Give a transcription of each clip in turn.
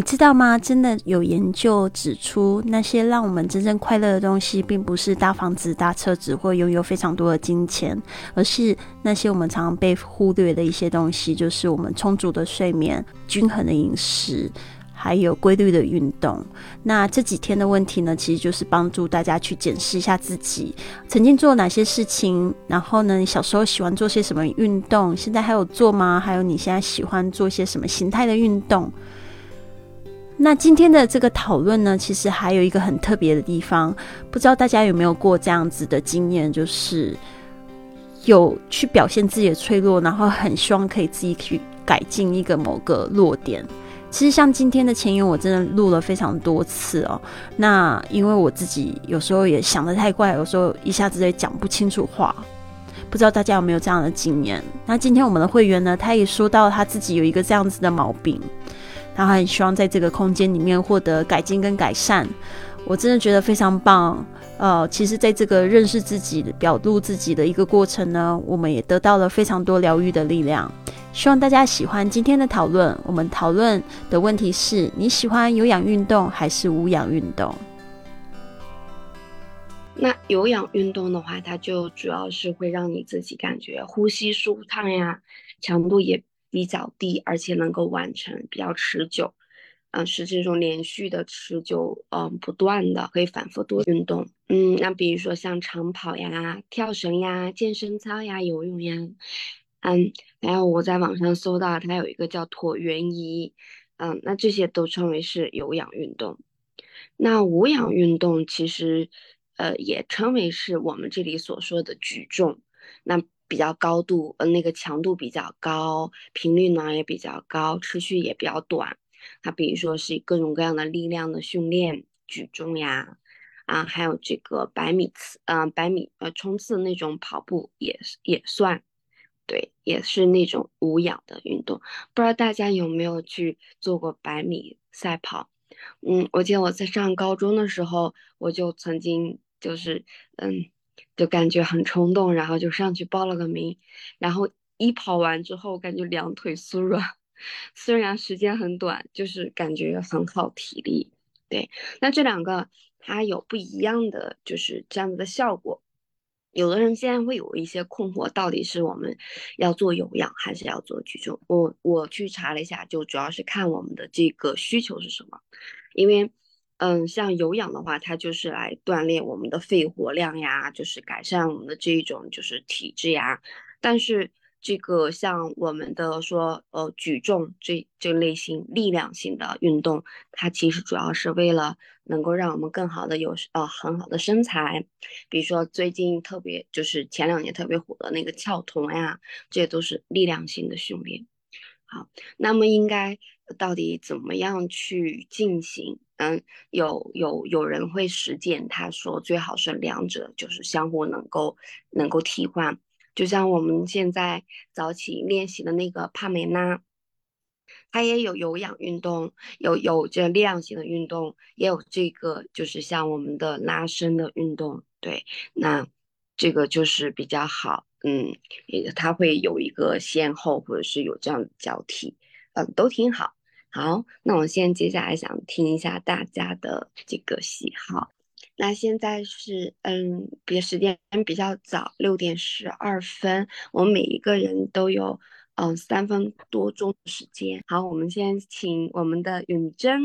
你知道吗？真的有研究指出，那些让我们真正快乐的东西，并不是大房子、大车子或拥有非常多的金钱，而是那些我们常常被忽略的一些东西，就是我们充足的睡眠、均衡的饮食。还有规律的运动。那这几天的问题呢，其实就是帮助大家去检视一下自己曾经做哪些事情，然后呢，你小时候喜欢做些什么运动，现在还有做吗？还有你现在喜欢做些什么形态的运动？那今天的这个讨论呢，其实还有一个很特别的地方，不知道大家有没有过这样子的经验，就是有去表现自己的脆弱，然后很希望可以自己去改进一个某个弱点。其实像今天的前言，我真的录了非常多次哦。那因为我自己有时候也想得太快，有时候一下子也讲不清楚话。不知道大家有没有这样的经验？那今天我们的会员呢，他也说到他自己有一个这样子的毛病，他很希望在这个空间里面获得改进跟改善。我真的觉得非常棒。呃，其实在这个认识自己、表露自己的一个过程呢，我们也得到了非常多疗愈的力量。希望大家喜欢今天的讨论。我们讨论的问题是：你喜欢有氧运动还是无氧运动？那有氧运动的话，它就主要是会让你自己感觉呼吸舒畅呀，强度也比较低，而且能够完成比较持久。嗯，是这种连续的、持久、嗯不断的，可以反复多运动。嗯，那比如说像长跑呀、跳绳呀、健身操呀、游泳呀。嗯，还有我在网上搜到，它有一个叫椭圆仪，嗯，那这些都称为是有氧运动。那无氧运动其实，呃，也称为是我们这里所说的举重，那比较高度，呃，那个强度比较高，频率呢也比较高，持续也比较短。它比如说是各种各样的力量的训练，举重呀，啊，还有这个百米刺，嗯，百米呃冲刺那种跑步也也算。对，也是那种无氧的运动，不知道大家有没有去做过百米赛跑？嗯，我记得我在上高中的时候，我就曾经就是，嗯，就感觉很冲动，然后就上去报了个名，然后一跑完之后，感觉两腿酥软，虽然时间很短，就是感觉很耗体力。对，那这两个它有不一样的，就是这样子的效果。有的人现在会有一些困惑，到底是我们要做有氧还是要做举重？我我去查了一下，就主要是看我们的这个需求是什么。因为，嗯，像有氧的话，它就是来锻炼我们的肺活量呀，就是改善我们的这一种就是体质呀。但是，这个像我们的说，呃，举重这这类型力量型的运动，它其实主要是为了能够让我们更好的有呃很好的身材，比如说最近特别就是前两年特别火的那个翘臀呀，这都是力量型的训练。好，那么应该到底怎么样去进行？嗯，有有有人会实践，他说最好是两者就是相互能够能够替换。就像我们现在早起练习的那个帕梅拉，它也有有氧运动，有有这力量型的运动，也有这个就是像我们的拉伸的运动。对，那这个就是比较好，嗯，它会有一个先后，或者是有这样的交替，嗯，都挺好。好，那我现在接下来想听一下大家的这个喜好。那现在是嗯，比时间比较早，六点十二分。我们每一个人都有嗯三分多钟时间。好，我们先请我们的允珍。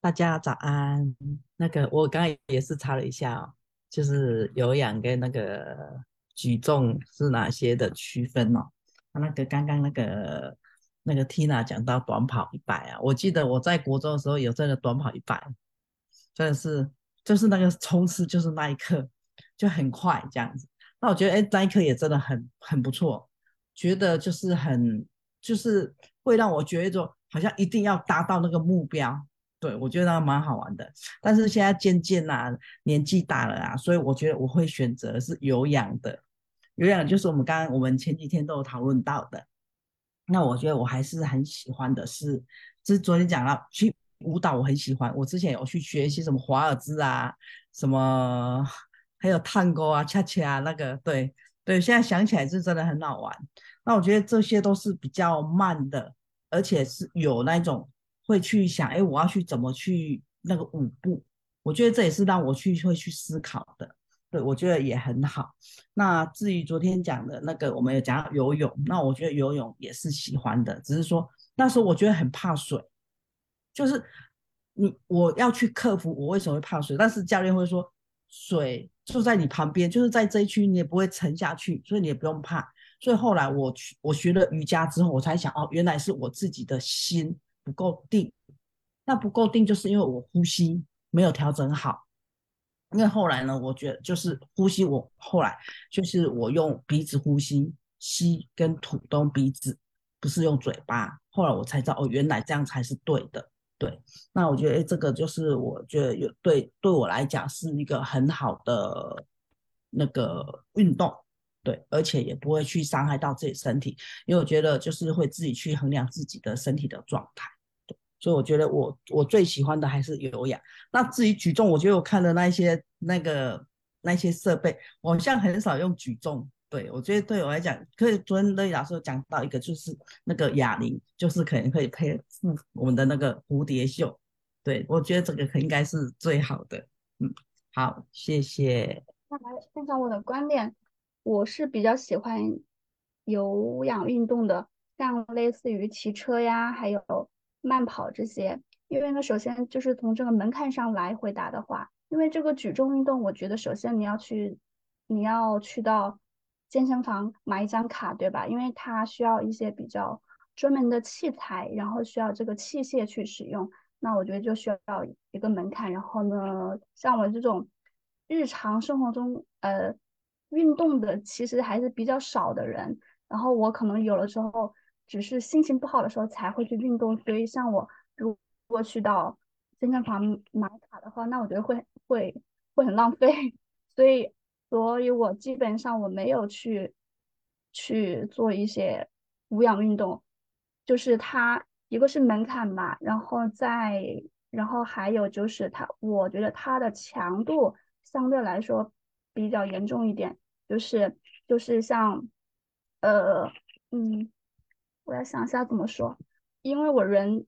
大家早安。那个我刚刚也是查了一下哦，就是有氧跟那个举重是哪些的区分哦。那个刚刚那个那个 Tina 讲到短跑一百啊，我记得我在国中的时候有这个短跑一百，真的是。就是那个冲刺，就是那一刻就很快这样子。那我觉得，哎，那一刻也真的很很不错。觉得就是很，就是会让我觉得说，好像一定要达到那个目标。对我觉得那蛮好玩的。但是现在渐渐啊，年纪大了啊，所以我觉得我会选择是有氧的。有氧就是我们刚刚我们前几天都有讨论到的。那我觉得我还是很喜欢的是，就是昨天讲了去。舞蹈我很喜欢，我之前有去学习什么华尔兹啊，什么还有探戈啊、恰恰啊，那个对对，现在想起来是真的很好玩。那我觉得这些都是比较慢的，而且是有那种会去想，哎，我要去怎么去那个舞步？我觉得这也是让我去会去思考的。对，我觉得也很好。那至于昨天讲的那个，我们有讲游泳，那我觉得游泳也是喜欢的，只是说那时候我觉得很怕水，就是你我要去克服我为什么会怕水，但是教练会说水就在你旁边，就是在这一区你也不会沉下去，所以你也不用怕。所以后来我去我学了瑜伽之后，我才想哦，原来是我自己的心不够定，那不够定就是因为我呼吸没有调整好。因为后来呢，我觉得就是呼吸，我后来就是我用鼻子呼吸，吸跟吐都鼻子，不是用嘴巴。后来我才知道，哦，原来这样才是对的。对，那我觉得，哎，这个就是我觉得有对对我来讲是一个很好的那个运动，对，而且也不会去伤害到自己身体，因为我觉得就是会自己去衡量自己的身体的状态。所以我觉得我我最喜欢的还是有氧。那至于举重，我觉得我看的那些那个那些设备，我好像很少用举重。对我觉得对我来讲，可以昨天乐老师有讲到一个，就是那个哑铃，就是可能可以配附我们的那个蝴蝶袖。对我觉得这个应该是最好的。嗯，好，谢谢。那来分享我的观点，我是比较喜欢有氧运动的，像类似于骑车呀，还有。慢跑这些，因为呢，首先就是从这个门槛上来回答的话，因为这个举重运动，我觉得首先你要去，你要去到健身房买一张卡，对吧？因为它需要一些比较专门的器材，然后需要这个器械去使用，那我觉得就需要一个门槛。然后呢，像我这种日常生活中呃运动的其实还是比较少的人，然后我可能有的时候。只是心情不好的时候才会去运动，所以像我如果去到健身房买卡的话，那我觉得会会会很浪费，所以所以我基本上我没有去去做一些无氧运动，就是它一个是门槛吧，然后再然后还有就是它，我觉得它的强度相对来说比较严重一点，就是就是像呃嗯。我要想一下怎么说，因为我人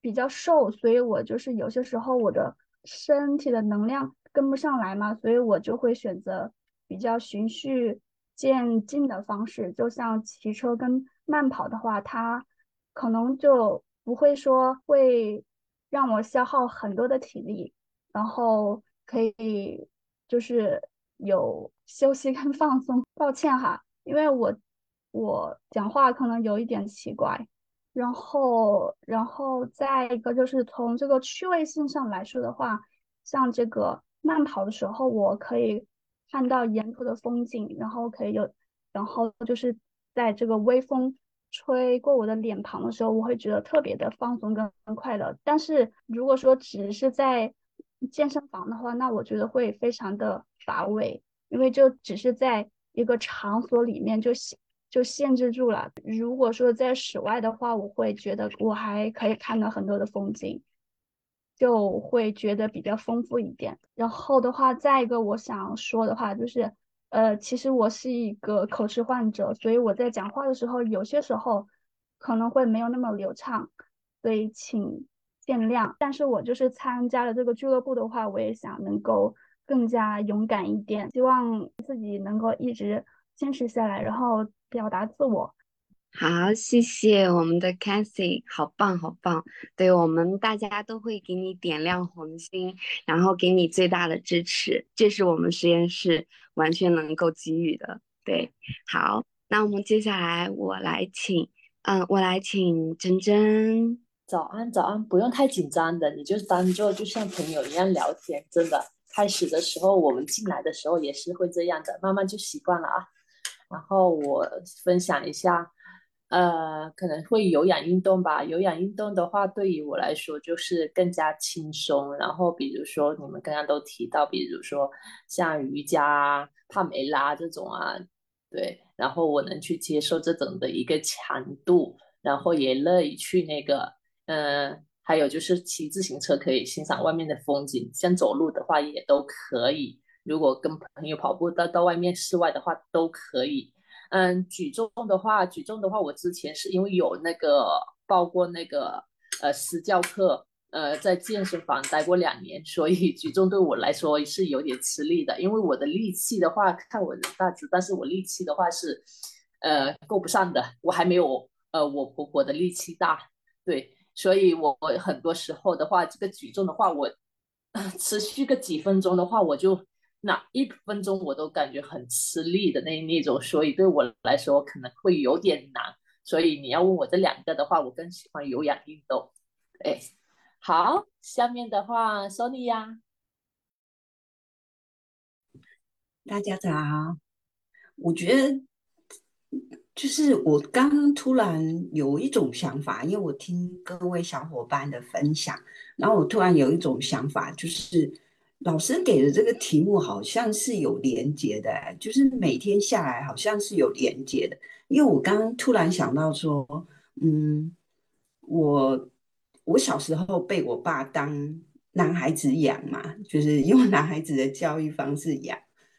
比较瘦，所以我就是有些时候我的身体的能量跟不上来嘛，所以我就会选择比较循序渐进的方式。就像骑车跟慢跑的话，它可能就不会说会让我消耗很多的体力，然后可以就是有休息跟放松。抱歉哈，因为我。我讲话可能有一点奇怪，然后，然后再一个就是从这个趣味性上来说的话，像这个慢跑的时候，我可以看到沿途的风景，然后可以有，然后就是在这个微风吹过我的脸庞的时候，我会觉得特别的放松跟快乐。但是如果说只是在健身房的话，那我觉得会非常的乏味，因为就只是在一个场所里面就行。就限制住了。如果说在室外的话，我会觉得我还可以看到很多的风景，就会觉得比较丰富一点。然后的话，再一个我想说的话就是，呃，其实我是一个口吃患者，所以我在讲话的时候，有些时候可能会没有那么流畅，所以请见谅。但是我就是参加了这个俱乐部的话，我也想能够更加勇敢一点，希望自己能够一直坚持下来，然后。表达自我，好，谢谢我们的 Cathy，好棒好棒，对我们大家都会给你点亮红心，然后给你最大的支持，这是我们实验室完全能够给予的。对，好，那我们接下来我来请，嗯，我来请珍珍，早安早安，不用太紧张的，你就当做就像朋友一样聊天，真的，开始的时候我们进来的时候也是会这样的，慢慢就习惯了啊。然后我分享一下，呃，可能会有氧运动吧。有氧运动的话，对于我来说就是更加轻松。然后比如说你们刚刚都提到，比如说像瑜伽、帕梅拉这种啊，对。然后我能去接受这种的一个强度，然后也乐意去那个，嗯，还有就是骑自行车可以欣赏外面的风景，像走路的话也都可以。如果跟朋友跑步到到外面室外的话都可以，嗯，举重的话，举重的话，我之前是因为有那个报过那个呃私教课，呃在健身房待过两年，所以举重对我来说是有点吃力的。因为我的力气的话，看我的大只，但是我力气的话是呃够不上的，我还没有呃我婆婆的力气大，对，所以我我很多时候的话，这个举重的话，我 持续个几分钟的话，我就。那一分钟我都感觉很吃力的那那种，所以对我来说可能会有点难。所以你要问我这两个的话，我更喜欢有氧运动。哎，好，下面的话，Sony 呀，大家早。我觉得就是我刚刚突然有一种想法，因为我听各位小伙伴的分享，然后我突然有一种想法，就是。老师给的这个题目好像是有连接的，就是每天下来好像是有连接的。因为我刚刚突然想到说，嗯，我我小时候被我爸当男孩子养嘛，就是用男孩子的教育方式养，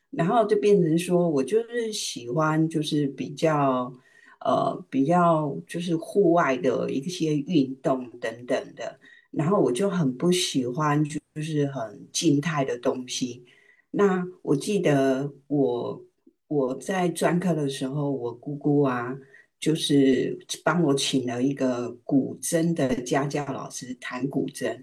然后就变成说我就是喜欢就是比较呃比较就是户外的一些运动等等的。然后我就很不喜欢，就就是很静态的东西。那我记得我我在专科的时候，我姑姑啊，就是帮我请了一个古筝的家教老师弹古筝。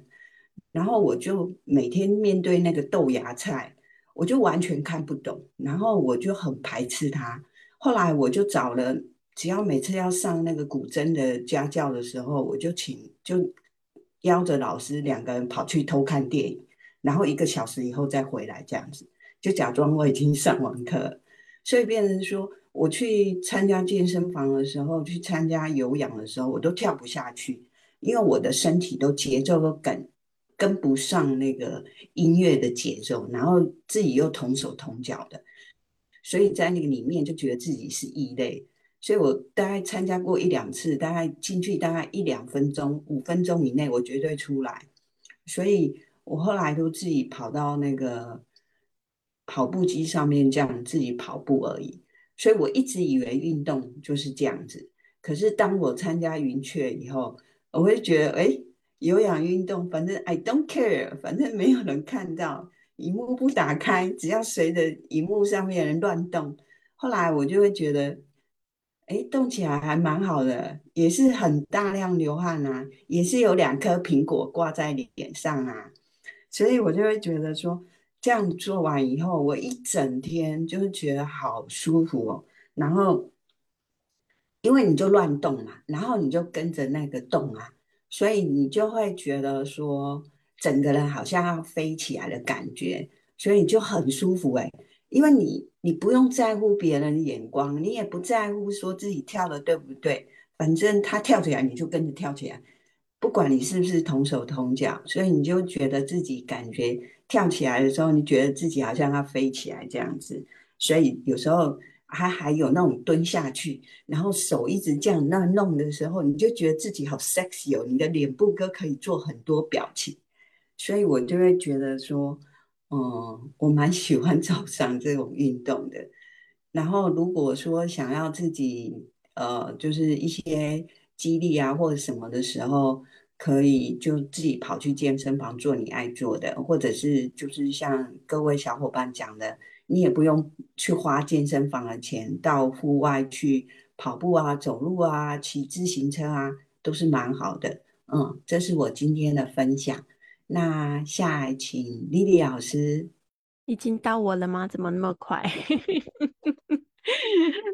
然后我就每天面对那个豆芽菜，我就完全看不懂，然后我就很排斥他。后来我就找了，只要每次要上那个古筝的家教的时候，我就请就。邀着老师两个人跑去偷看电影，然后一个小时以后再回来，这样子就假装我已经上完课，所以变成说我去参加健身房的时候，去参加有氧的时候，我都跳不下去，因为我的身体都节奏都跟跟不上那个音乐的节奏，然后自己又同手同脚的，所以在那个里面就觉得自己是异类。所以我大概参加过一两次，大概进去大概一两分钟、五分钟以内，我绝对出来。所以我后来都自己跑到那个跑步机上面，这样自己跑步而已。所以我一直以为运动就是这样子。可是当我参加云雀以后，我会觉得，哎，有氧运动，反正 I don't care，反正没有人看到，荧幕不打开，只要随着荧幕上面人乱动。后来我就会觉得。哎，动起来还蛮好的，也是很大量流汗啊，也是有两颗苹果挂在脸上啊，所以我就会觉得说，这样做完以后，我一整天就是觉得好舒服哦。然后，因为你就乱动嘛，然后你就跟着那个动啊，所以你就会觉得说，整个人好像要飞起来的感觉，所以你就很舒服哎。因为你你不用在乎别人的眼光，你也不在乎说自己跳的对不对，反正他跳起来你就跟着跳起来，不管你是不是同手同脚，所以你就觉得自己感觉跳起来的时候，你觉得自己好像要飞起来这样子，所以有时候还还有那种蹲下去，然后手一直这样那弄的时候，你就觉得自己好 sexy 哦，你的脸部哥可以做很多表情，所以我就会觉得说。嗯，我蛮喜欢 早上这种运动的。然后，如果说想要自己呃，就是一些激励啊或者什么的时候，可以就自己跑去健身房做你爱做的，或者是就是像各位小伙伴讲的，你也不用去花健身房的钱，到户外去跑步啊、走路啊、骑自行车啊，都是蛮好的。嗯，这是我今天的分享。那下来请丽丽老师，已经到我了吗？怎么那么快？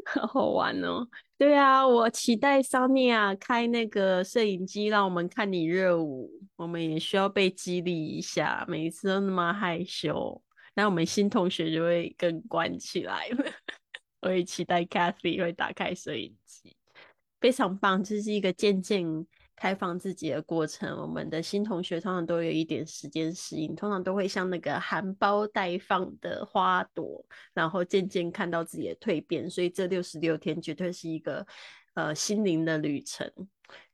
好好玩哦！对啊，我期待 Sonia 开那个摄影机，让我们看你热舞。我们也需要被激励一下，每一次都那么害羞，那我们新同学就会更关起来了。我也期待 Kathy 会打开摄影机，非常棒，这是一个渐渐。开放自己的过程，我们的新同学通常都有一点时间适应，通常都会像那个含苞待放的花朵，然后渐渐看到自己的蜕变。所以这六十六天绝对是一个呃心灵的旅程，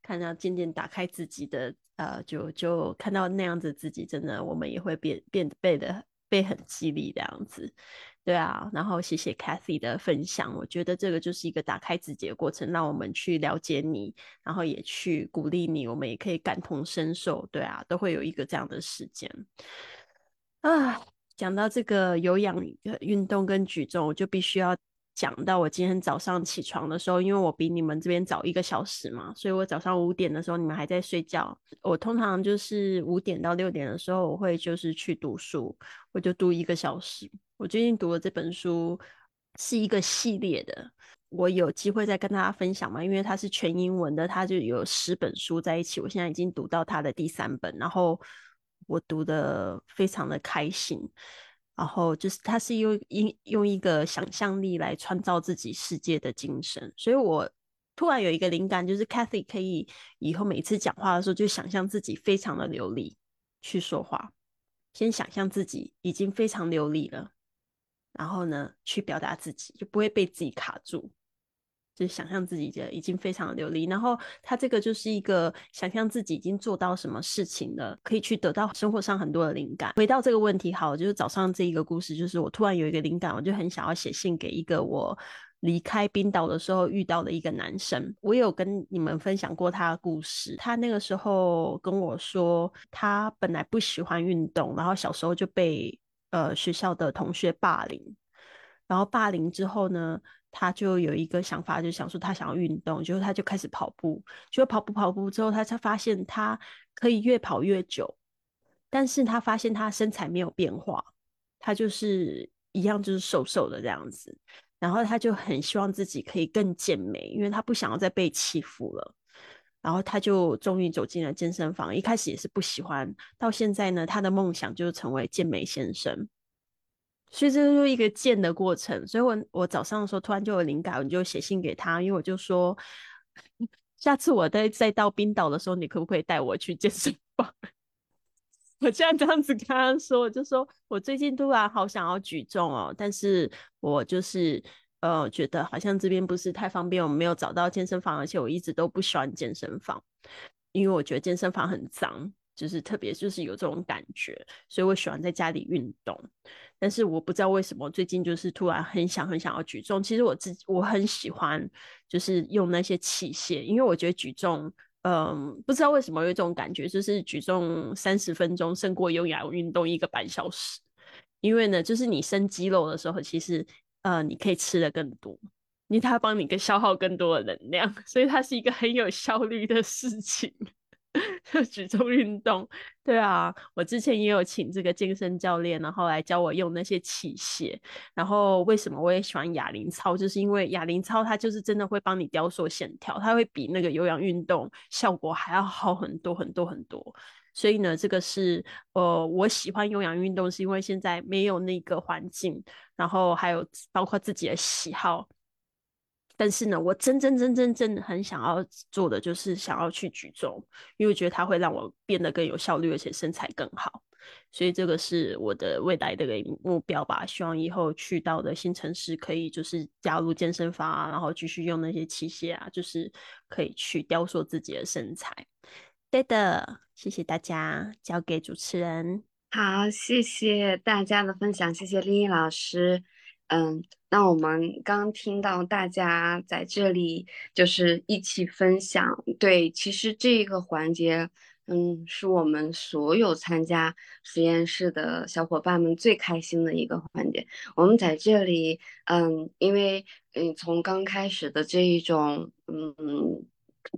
看到渐渐打开自己的呃，就就看到那样子自己，真的我们也会变变得变得被很激励这样子。对啊，然后谢谢 Kathy 的分享，我觉得这个就是一个打开自己的过程，让我们去了解你，然后也去鼓励你，我们也可以感同身受。对啊，都会有一个这样的时间啊。讲到这个有氧运动跟举重，我就必须要讲到我今天早上起床的时候，因为我比你们这边早一个小时嘛，所以我早上五点的时候你们还在睡觉。我通常就是五点到六点的时候，我会就是去读书，我就读一个小时。我最近读的这本书是一个系列的，我有机会再跟大家分享嘛，因为它是全英文的，它就有十本书在一起。我现在已经读到它的第三本，然后我读的非常的开心。然后就是他是用用用一个想象力来创造自己世界的精神，所以我突然有一个灵感，就是 Cathy 可以以后每次讲话的时候就想象自己非常的流利去说话，先想象自己已经非常流利了。然后呢，去表达自己，就不会被自己卡住，就是想象自己的已经非常流利。然后他这个就是一个想象自己已经做到什么事情了，可以去得到生活上很多的灵感。回到这个问题，好，就是早上这一个故事，就是我突然有一个灵感，我就很想要写信给一个我离开冰岛的时候遇到的一个男生。我有跟你们分享过他的故事，他那个时候跟我说，他本来不喜欢运动，然后小时候就被。呃，学校的同学霸凌，然后霸凌之后呢，他就有一个想法，就想说他想要运动，结果他就开始跑步，就跑步跑步之后，他才发现他可以越跑越久，但是他发现他身材没有变化，他就是一样就是瘦瘦的这样子，然后他就很希望自己可以更健美，因为他不想要再被欺负了。然后他就终于走进了健身房，一开始也是不喜欢，到现在呢，他的梦想就是成为健美先生。所以这就是一个健的过程。所以我我早上的时候突然就有灵感，我就写信给他，因为我就说，下次我再再到冰岛的时候，你可不可以带我去健身房？我现在这样子跟他说，我就说我最近突然好想要举重哦，但是我就是。呃，觉得好像这边不是太方便，我没有找到健身房，而且我一直都不喜欢健身房，因为我觉得健身房很脏，就是特别就是有这种感觉，所以我喜欢在家里运动。但是我不知道为什么最近就是突然很想很想要举重。其实我自己我很喜欢就是用那些器械，因为我觉得举重，嗯，不知道为什么有一种感觉，就是举重三十分钟胜过有氧运动一个半小时。因为呢，就是你生肌肉的时候，其实。呃，你可以吃的更多，因为它帮你更消耗更多的能量，所以它是一个很有效率的事情。举重运动，对啊，我之前也有请这个健身教练，然后来教我用那些器械。然后为什么我也喜欢哑铃操，就是因为哑铃操它就是真的会帮你雕塑线条，它会比那个有氧运动效果还要好很多很多很多。所以呢，这个是呃，我喜欢有氧运动，是因为现在没有那个环境，然后还有包括自己的喜好。但是呢，我真真真真真很想要做的就是想要去举重，因为我觉得它会让我变得更有效率，而且身材更好。所以这个是我的未来的一个目标吧。希望以后去到的新城市可以就是加入健身房啊，然后继续用那些器械啊，就是可以去雕塑自己的身材。对的，谢谢大家，交给主持人。好，谢谢大家的分享，谢谢丽丽老师。嗯，那我们刚听到大家在这里就是一起分享，对，其实这个环节，嗯，是我们所有参加实验室的小伙伴们最开心的一个环节。我们在这里，嗯，因为嗯，从刚开始的这一种，嗯。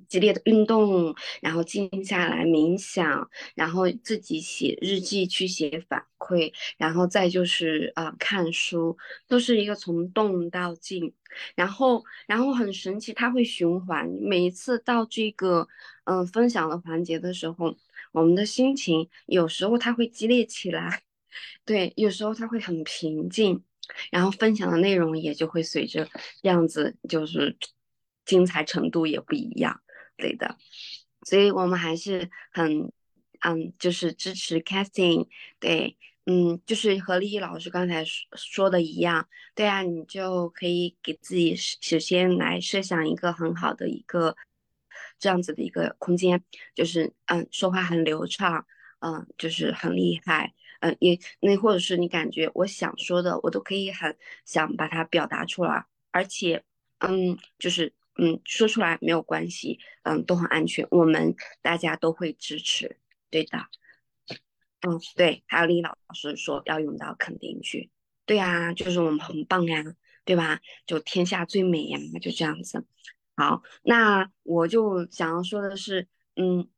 激烈的运动，然后静下来冥想，然后自己写日记去写反馈，然后再就是啊看书，都是一个从动到静，然后然后很神奇，它会循环。每一次到这个嗯分享的环节的时候，我们的心情有时候它会激烈起来，对，有时候它会很平静，然后分享的内容也就会随着这样子就是。精彩程度也不一样，对的，所以我们还是很，嗯，就是支持 casting，对，嗯，就是和丽丽老师刚才说说的一样，对啊，你就可以给自己首先来设想一个很好的一个这样子的一个空间，就是嗯，说话很流畅，嗯，就是很厉害，嗯，也那或者是你感觉我想说的，我都可以很想把它表达出来，而且，嗯，就是嗯说出来没有关系，嗯，都很安全，我们大家都会支持，对的，嗯，对，还有李老师说要用到肯定句，对呀，就是我们很棒呀，对吧？就天下最美呀，就这样子。好，那我就想要说的是，嗯。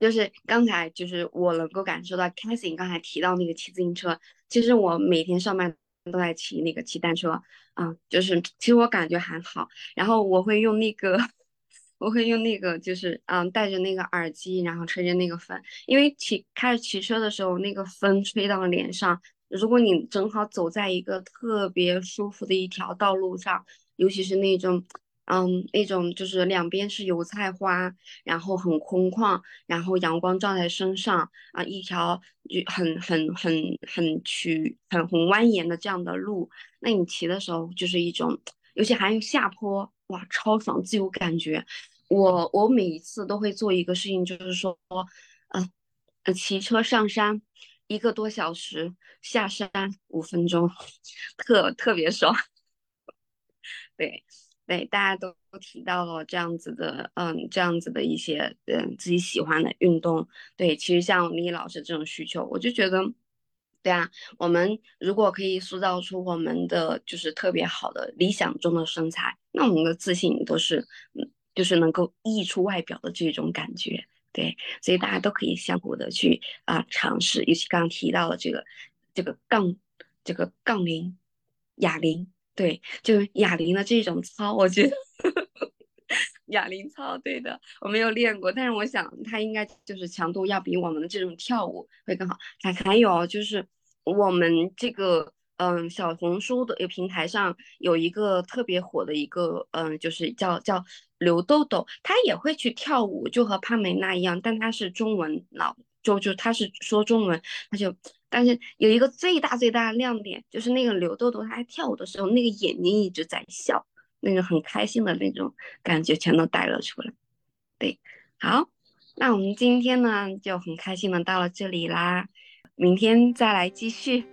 就是刚才，就是我能够感受到 c a s i e 刚才提到那个骑自行车，其实我每天上班都在骑那个骑单车，啊，就是其实我感觉还好。然后我会用那个，我会用那个，就是嗯，戴着那个耳机，然后吹着那个风，因为骑开始骑车的时候，那个风吹到脸上，如果你正好走在一个特别舒服的一条道路上，尤其是那种。嗯，那种就是两边是油菜花，然后很空旷，然后阳光照在身上啊，一条就很很很很曲很很蜿蜒的这样的路，那你骑的时候就是一种，尤其还有下坡，哇，超爽，自由感觉。我我每一次都会做一个事情，就是说，嗯，骑车上山一个多小时，下山五分钟，特特别爽，对。对，大家都提到了这样子的，嗯，这样子的一些，嗯，自己喜欢的运动。对，其实像李老师这种需求，我就觉得，对啊，我们如果可以塑造出我们的就是特别好的理想中的身材，那我们的自信都是，嗯，就是能够溢出外表的这种感觉。对，所以大家都可以相互的去啊尝试，尤其刚刚提到的这个，这个杠，这个杠铃，哑铃。对，就哑铃的这种操，我觉得哑铃操，对的，我没有练过，但是我想它应该就是强度要比我们的这种跳舞会更好。还还有就是我们这个嗯小红书的平台上有一个特别火的一个嗯，就是叫叫刘豆豆，他也会去跳舞，就和帕美娜一样，但他是中文老，就就他是说中文，他就。但是有一个最大最大的亮点，就是那个刘豆豆，她跳舞的时候，那个眼睛一直在笑，那个很开心的那种感觉全都带了出来。对，好，那我们今天呢就很开心的到了这里啦，明天再来继续。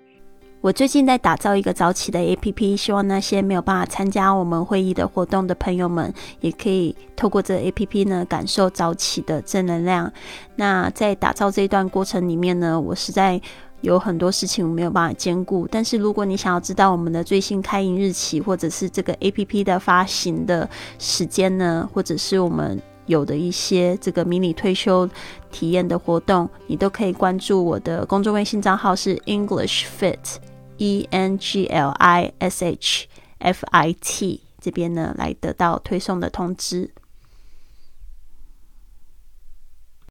我最近在打造一个早起的 APP，希望那些没有办法参加我们会议的活动的朋友们，也可以透过这 APP 呢感受早起的正能量。那在打造这一段过程里面呢，我是在。有很多事情我没有办法兼顾，但是如果你想要知道我们的最新开营日期，或者是这个 A P P 的发行的时间呢，或者是我们有的一些这个迷你退休体验的活动，你都可以关注我的公众微信账号是 English Fit E N G L I S H F I T 这边呢来得到推送的通知。